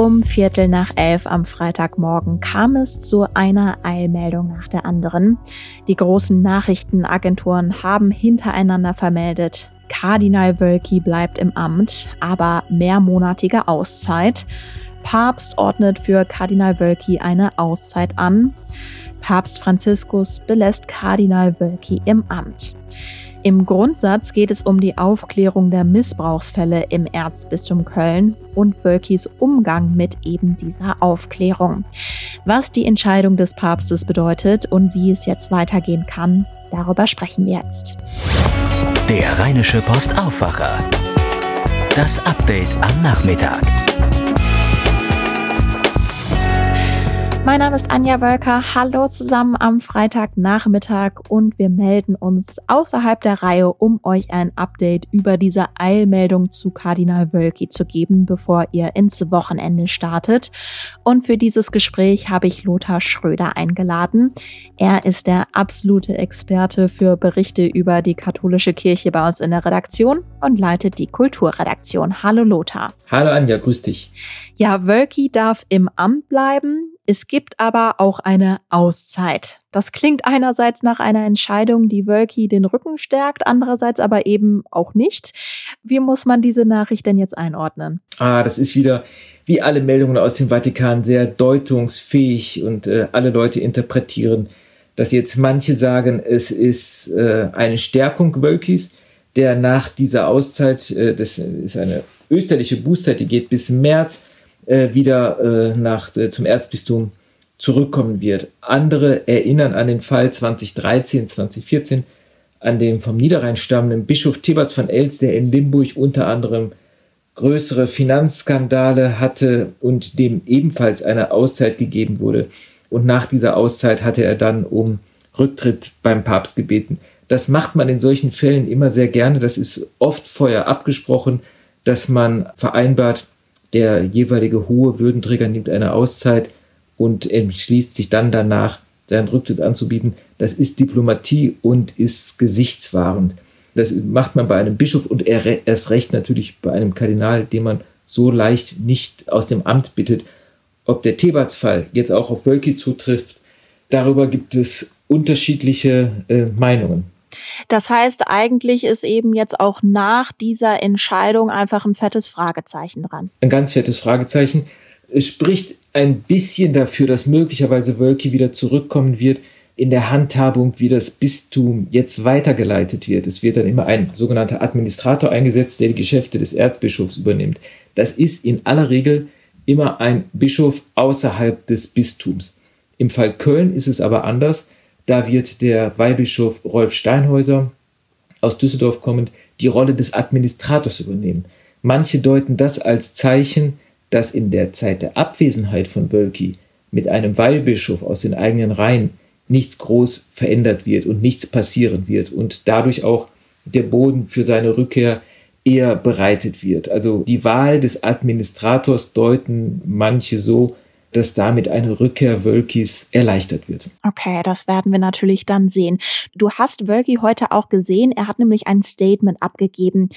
Um Viertel nach elf am Freitagmorgen kam es zu einer Eilmeldung nach der anderen. Die großen Nachrichtenagenturen haben hintereinander vermeldet, Kardinal Wölki bleibt im Amt, aber mehrmonatige Auszeit. Papst ordnet für Kardinal Wölki eine Auszeit an. Papst Franziskus belässt Kardinal Wölki im Amt. Im Grundsatz geht es um die Aufklärung der Missbrauchsfälle im Erzbistum Köln und Wölkis Umgang mit eben dieser Aufklärung. Was die Entscheidung des Papstes bedeutet und wie es jetzt weitergehen kann, darüber sprechen wir jetzt. Der Rheinische Post Aufwacher. Das Update am Nachmittag. Mein Name ist Anja Wölker. Hallo zusammen am Freitagnachmittag und wir melden uns außerhalb der Reihe, um euch ein Update über diese Eilmeldung zu Kardinal Wölki zu geben, bevor ihr ins Wochenende startet. Und für dieses Gespräch habe ich Lothar Schröder eingeladen. Er ist der absolute Experte für Berichte über die katholische Kirche bei uns in der Redaktion und leitet die Kulturredaktion. Hallo Lothar. Hallo Anja, grüß dich. Ja, Wölki darf im Amt bleiben. Es gibt aber auch eine Auszeit. Das klingt einerseits nach einer Entscheidung, die Wölki den Rücken stärkt, andererseits aber eben auch nicht. Wie muss man diese Nachricht denn jetzt einordnen? Ah, das ist wieder wie alle Meldungen aus dem Vatikan sehr deutungsfähig und äh, alle Leute interpretieren, dass jetzt manche sagen, es ist äh, eine Stärkung Wölkis, der nach dieser Auszeit, äh, das ist eine österliche Bußzeit, die geht bis März, äh, wieder äh, nach, äh, zum Erzbistum zurückkommen wird. Andere erinnern an den Fall 2013, 2014, an dem vom Niederrhein stammenden Bischof Theberts von Els, der in Limburg unter anderem größere Finanzskandale hatte und dem ebenfalls eine Auszeit gegeben wurde. Und nach dieser Auszeit hatte er dann um Rücktritt beim Papst gebeten. Das macht man in solchen Fällen immer sehr gerne. Das ist oft vorher abgesprochen, dass man vereinbart, der jeweilige hohe Würdenträger nimmt eine Auszeit und entschließt sich dann danach, seinen Rücktritt anzubieten. Das ist Diplomatie und ist gesichtswahrend. Das macht man bei einem Bischof und erst recht natürlich bei einem Kardinal, den man so leicht nicht aus dem Amt bittet. Ob der Thebats-Fall jetzt auch auf Wölki zutrifft, darüber gibt es unterschiedliche äh, Meinungen. Das heißt, eigentlich ist eben jetzt auch nach dieser Entscheidung einfach ein fettes Fragezeichen dran. Ein ganz fettes Fragezeichen. Es spricht ein bisschen dafür, dass möglicherweise Wölki wieder zurückkommen wird in der Handhabung, wie das Bistum jetzt weitergeleitet wird. Es wird dann immer ein sogenannter Administrator eingesetzt, der die Geschäfte des Erzbischofs übernimmt. Das ist in aller Regel immer ein Bischof außerhalb des Bistums. Im Fall Köln ist es aber anders. Da wird der Weihbischof Rolf Steinhäuser aus Düsseldorf kommend die Rolle des Administrators übernehmen. Manche deuten das als Zeichen, dass in der Zeit der Abwesenheit von Wölki mit einem Weihbischof aus den eigenen Reihen nichts groß verändert wird und nichts passieren wird und dadurch auch der Boden für seine Rückkehr eher bereitet wird. Also die Wahl des Administrators deuten manche so, dass damit eine Rückkehr Wölkis erleichtert wird. Okay, das werden wir natürlich dann sehen. Du hast Wölki heute auch gesehen. Er hat nämlich ein Statement abgegeben.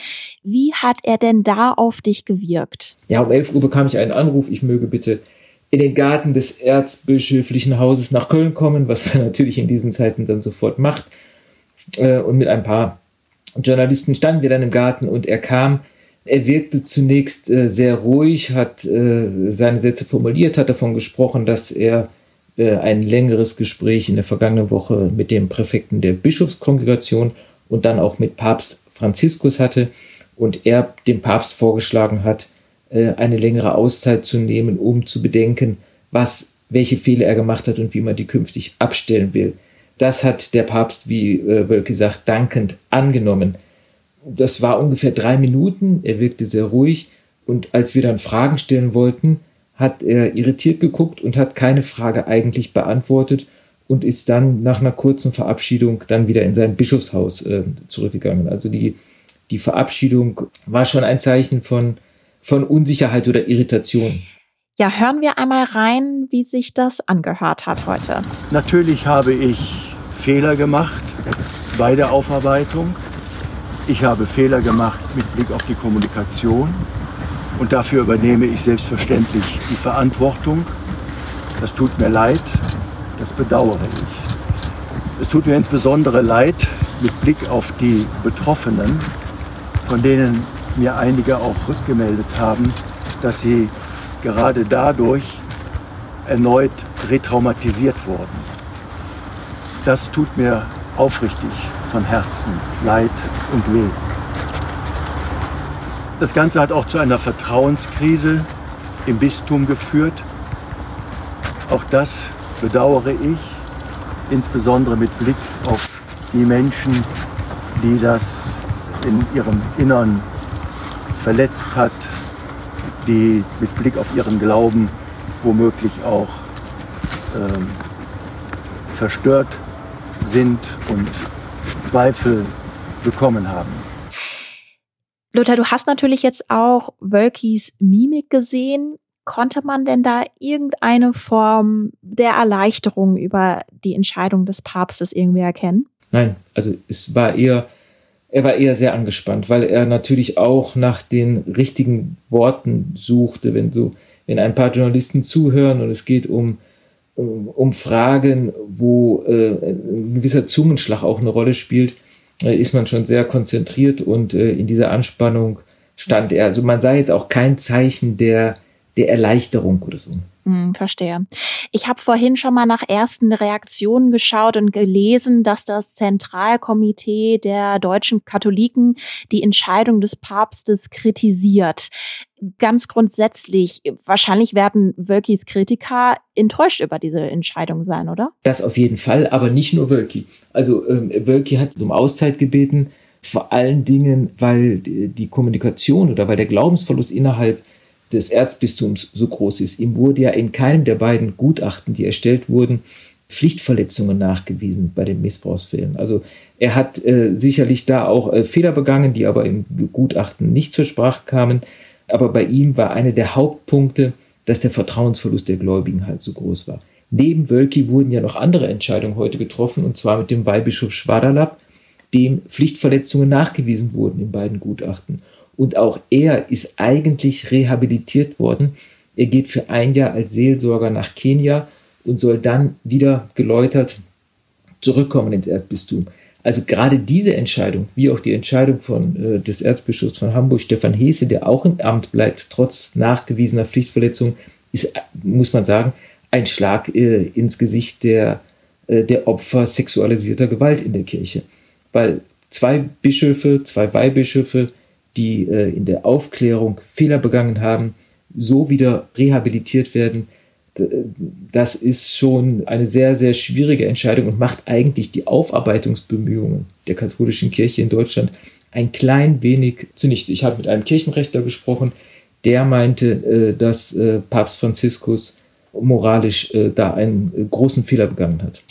Wie hat er denn da auf dich gewirkt? Ja, um 11 Uhr bekam ich einen Anruf. Ich möge bitte in den Garten des erzbischöflichen Hauses nach Köln kommen, was er natürlich in diesen Zeiten dann sofort macht. Äh, und mit ein paar Journalisten standen wir dann im Garten und er kam er wirkte zunächst äh, sehr ruhig, hat äh, seine Sätze formuliert, hat davon gesprochen, dass er äh, ein längeres Gespräch in der vergangenen Woche mit dem Präfekten der Bischofskongregation und dann auch mit Papst Franziskus hatte und er dem Papst vorgeschlagen hat, äh, eine längere Auszeit zu nehmen, um zu bedenken, was, welche Fehler er gemacht hat und wie man die künftig abstellen will. Das hat der Papst, wie äh, Wölke sagt, dankend angenommen das war ungefähr drei Minuten. Er wirkte sehr ruhig. Und als wir dann Fragen stellen wollten, hat er irritiert geguckt und hat keine Frage eigentlich beantwortet und ist dann nach einer kurzen Verabschiedung dann wieder in sein Bischofshaus äh, zurückgegangen. Also die, die Verabschiedung war schon ein Zeichen von, von Unsicherheit oder Irritation. Ja, hören wir einmal rein, wie sich das angehört hat heute. Natürlich habe ich Fehler gemacht bei der Aufarbeitung. Ich habe Fehler gemacht mit Blick auf die Kommunikation. Und dafür übernehme ich selbstverständlich die Verantwortung. Das tut mir leid, das bedauere ich. Es tut mir insbesondere leid mit Blick auf die Betroffenen, von denen mir einige auch rückgemeldet haben, dass sie gerade dadurch erneut retraumatisiert wurden. Das tut mir aufrichtig von Herzen leid und weh. Das Ganze hat auch zu einer Vertrauenskrise im Bistum geführt. Auch das bedauere ich, insbesondere mit Blick auf die Menschen, die das in ihrem Innern verletzt hat, die mit Blick auf ihren Glauben womöglich auch ähm, verstört sind und Zweifel bekommen haben. Lothar, du hast natürlich jetzt auch Wölkis Mimik gesehen. Konnte man denn da irgendeine Form der Erleichterung über die Entscheidung des Papstes irgendwie erkennen? Nein, also es war eher, er war eher sehr angespannt, weil er natürlich auch nach den richtigen Worten suchte, wenn so, wenn ein paar Journalisten zuhören und es geht um um Fragen, wo äh, ein gewisser Zungenschlag auch eine Rolle spielt, äh, ist man schon sehr konzentriert und äh, in dieser Anspannung stand er. Also man sah jetzt auch kein Zeichen der, der Erleichterung oder so. Hm, verstehe. Ich habe vorhin schon mal nach ersten Reaktionen geschaut und gelesen, dass das Zentralkomitee der deutschen Katholiken die Entscheidung des Papstes kritisiert. Ganz grundsätzlich, wahrscheinlich werden Wölkis Kritiker enttäuscht über diese Entscheidung sein, oder? Das auf jeden Fall, aber nicht nur Wölki. Also ähm, Wölki hat um Auszeit gebeten, vor allen Dingen, weil die Kommunikation oder weil der Glaubensverlust innerhalb des Erzbistums so groß ist. Ihm wurde ja in keinem der beiden Gutachten, die erstellt wurden, Pflichtverletzungen nachgewiesen bei den Missbrauchsfällen. Also er hat äh, sicherlich da auch äh, Fehler begangen, die aber im Gutachten nicht zur Sprache kamen. Aber bei ihm war einer der Hauptpunkte, dass der Vertrauensverlust der Gläubigen halt so groß war. Neben Wölki wurden ja noch andere Entscheidungen heute getroffen, und zwar mit dem Weihbischof Schwaderlapp, dem Pflichtverletzungen nachgewiesen wurden in beiden Gutachten. Und auch er ist eigentlich rehabilitiert worden. Er geht für ein Jahr als Seelsorger nach Kenia und soll dann wieder geläutert zurückkommen ins Erzbistum. Also gerade diese Entscheidung, wie auch die Entscheidung von, äh, des Erzbischofs von Hamburg, Stefan Hese, der auch im Amt bleibt, trotz nachgewiesener Pflichtverletzung, ist, muss man sagen, ein Schlag äh, ins Gesicht der, äh, der Opfer sexualisierter Gewalt in der Kirche. Weil zwei Bischöfe, zwei Weihbischöfe die äh, in der Aufklärung Fehler begangen haben, so wieder rehabilitiert werden, das ist schon eine sehr, sehr schwierige Entscheidung und macht eigentlich die Aufarbeitungsbemühungen der katholischen Kirche in Deutschland ein klein wenig zunichte. Ich habe mit einem Kirchenrechtler gesprochen, der meinte, äh, dass äh, Papst Franziskus moralisch äh, da einen großen Fehler begangen hat.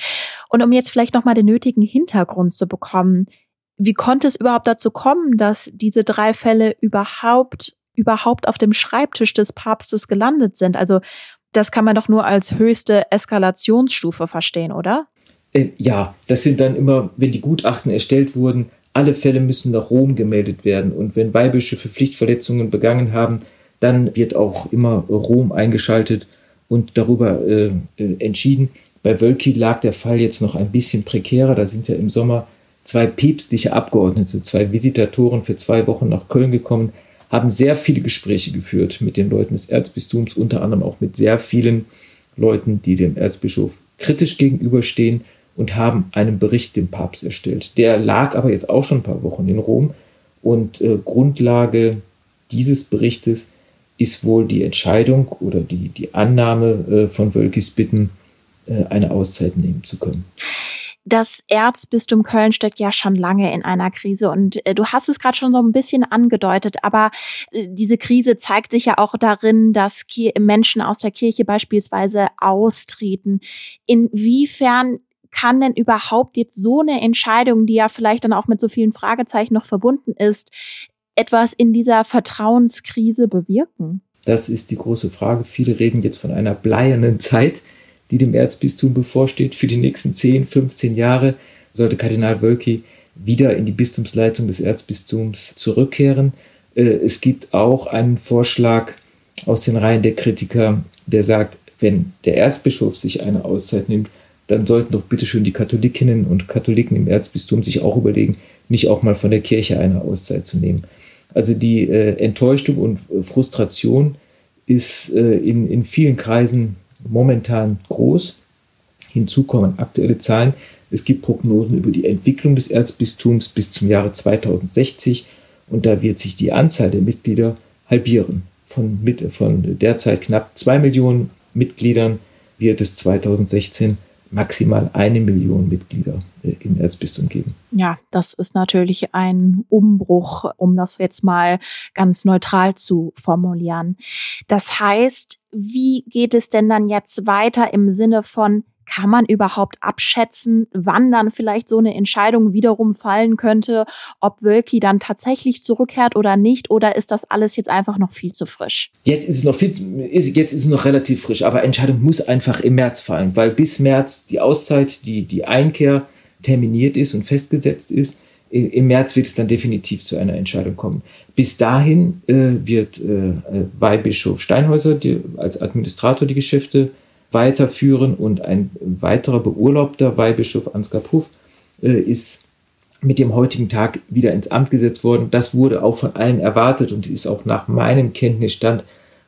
Und um jetzt vielleicht nochmal den nötigen Hintergrund zu bekommen, wie konnte es überhaupt dazu kommen, dass diese drei Fälle überhaupt, überhaupt auf dem Schreibtisch des Papstes gelandet sind? Also, das kann man doch nur als höchste Eskalationsstufe verstehen, oder? Äh, ja, das sind dann immer, wenn die Gutachten erstellt wurden, alle Fälle müssen nach Rom gemeldet werden. Und wenn Weihbischöfe Pflichtverletzungen begangen haben, dann wird auch immer Rom eingeschaltet und darüber äh, äh entschieden. Bei Wölki lag der Fall jetzt noch ein bisschen prekärer. Da sind ja im Sommer zwei päpstliche Abgeordnete, zwei Visitatoren für zwei Wochen nach Köln gekommen, haben sehr viele Gespräche geführt mit den Leuten des Erzbistums, unter anderem auch mit sehr vielen Leuten, die dem Erzbischof kritisch gegenüberstehen und haben einen Bericht dem Papst erstellt. Der lag aber jetzt auch schon ein paar Wochen in Rom und äh, Grundlage dieses Berichtes ist wohl die Entscheidung oder die, die Annahme äh, von Wölkis Bitten, äh, eine Auszeit nehmen zu können. Das Erzbistum Köln steckt ja schon lange in einer Krise und äh, du hast es gerade schon so ein bisschen angedeutet, aber äh, diese Krise zeigt sich ja auch darin, dass Ki Menschen aus der Kirche beispielsweise austreten. Inwiefern kann denn überhaupt jetzt so eine Entscheidung, die ja vielleicht dann auch mit so vielen Fragezeichen noch verbunden ist, etwas in dieser Vertrauenskrise bewirken? Das ist die große Frage. Viele reden jetzt von einer bleiernen Zeit die dem Erzbistum bevorsteht. Für die nächsten 10, 15 Jahre sollte Kardinal Wölki wieder in die Bistumsleitung des Erzbistums zurückkehren. Äh, es gibt auch einen Vorschlag aus den Reihen der Kritiker, der sagt, wenn der Erzbischof sich eine Auszeit nimmt, dann sollten doch bitte schön die Katholikinnen und Katholiken im Erzbistum sich auch überlegen, nicht auch mal von der Kirche eine Auszeit zu nehmen. Also die äh, Enttäuschung und Frustration ist äh, in, in vielen Kreisen momentan groß. Hinzu kommen aktuelle Zahlen. Es gibt Prognosen über die Entwicklung des Erzbistums bis zum Jahre 2060 und da wird sich die Anzahl der Mitglieder halbieren. Von, mit, von derzeit knapp zwei Millionen Mitgliedern wird es 2016 maximal eine Million Mitglieder äh, im Erzbistum geben. Ja, das ist natürlich ein Umbruch, um das jetzt mal ganz neutral zu formulieren. Das heißt, wie geht es denn dann jetzt weiter im Sinne von, kann man überhaupt abschätzen, wann dann vielleicht so eine Entscheidung wiederum fallen könnte, ob Wölki dann tatsächlich zurückkehrt oder nicht? Oder ist das alles jetzt einfach noch viel zu frisch? Jetzt ist es noch viel, jetzt ist es noch relativ frisch, aber Entscheidung muss einfach im März fallen, weil bis März die Auszeit, die, die Einkehr terminiert ist und festgesetzt ist. Im März wird es dann definitiv zu einer Entscheidung kommen. Bis dahin äh, wird äh, Weihbischof Steinhäuser die, als Administrator die Geschäfte weiterführen und ein weiterer beurlaubter Weihbischof Ansgar Puff äh, ist mit dem heutigen Tag wieder ins Amt gesetzt worden. Das wurde auch von allen erwartet und ist auch nach meinem Kenntnisstand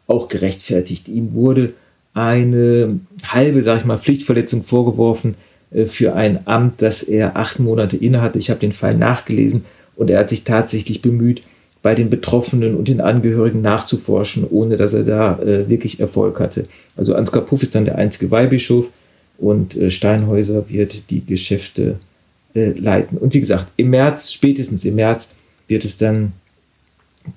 auch gerechtfertigt. Ihm wurde eine halbe, sag ich mal, Pflichtverletzung vorgeworfen äh, für ein Amt, das er acht Monate innehatte. Ich habe den Fall nachgelesen und er hat sich tatsächlich bemüht, bei den Betroffenen und den Angehörigen nachzuforschen, ohne dass er da äh, wirklich Erfolg hatte. Also Ansgar Puff ist dann der einzige Weihbischof und äh, Steinhäuser wird die Geschäfte äh, leiten. Und wie gesagt, im März, spätestens im März, wird es dann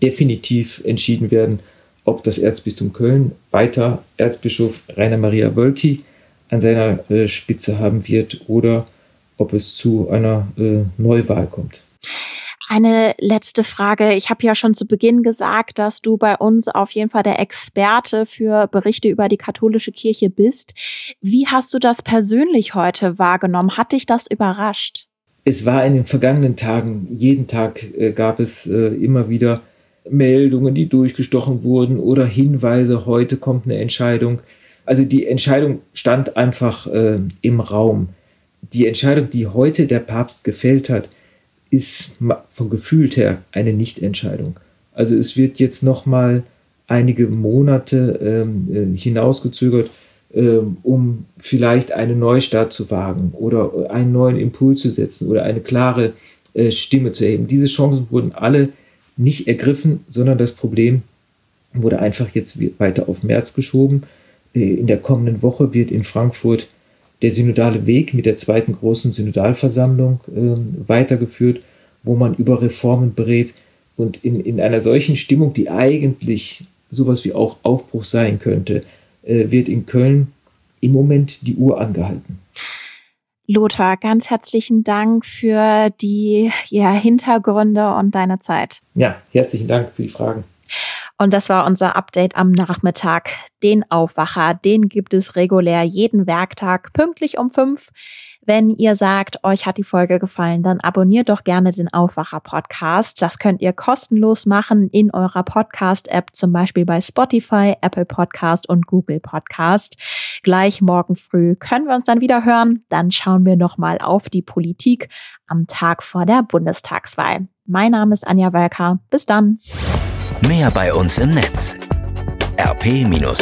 definitiv entschieden werden, ob das Erzbistum Köln weiter Erzbischof Rainer Maria Wölki an seiner äh, Spitze haben wird oder ob es zu einer äh, Neuwahl kommt. Eine letzte Frage. Ich habe ja schon zu Beginn gesagt, dass du bei uns auf jeden Fall der Experte für Berichte über die katholische Kirche bist. Wie hast du das persönlich heute wahrgenommen? Hat dich das überrascht? Es war in den vergangenen Tagen, jeden Tag äh, gab es äh, immer wieder Meldungen, die durchgestochen wurden oder Hinweise, heute kommt eine Entscheidung. Also die Entscheidung stand einfach äh, im Raum. Die Entscheidung, die heute der Papst gefällt hat, ist von gefühlt her eine Nichtentscheidung. Also es wird jetzt noch mal einige Monate ähm, äh, hinausgezögert, ähm, um vielleicht einen Neustart zu wagen oder einen neuen Impuls zu setzen oder eine klare äh, Stimme zu erheben. Diese Chancen wurden alle nicht ergriffen, sondern das Problem wurde einfach jetzt weiter auf März geschoben. Äh, in der kommenden Woche wird in Frankfurt der synodale Weg mit der zweiten großen Synodalversammlung äh, weitergeführt, wo man über Reformen berät und in, in einer solchen Stimmung, die eigentlich sowas wie auch Aufbruch sein könnte, äh, wird in Köln im Moment die Uhr angehalten. Lothar, ganz herzlichen Dank für die ja, Hintergründe und deine Zeit. Ja, herzlichen Dank für die Fragen. Und das war unser Update am Nachmittag. Den Aufwacher, den gibt es regulär jeden Werktag pünktlich um fünf. Wenn ihr sagt, euch hat die Folge gefallen, dann abonniert doch gerne den Aufwacher Podcast. Das könnt ihr kostenlos machen in eurer Podcast App, zum Beispiel bei Spotify, Apple Podcast und Google Podcast. Gleich morgen früh können wir uns dann wieder hören. Dann schauen wir nochmal auf die Politik am Tag vor der Bundestagswahl. Mein Name ist Anja Welker. Bis dann. Mehr bei uns im Netz. rp-online.de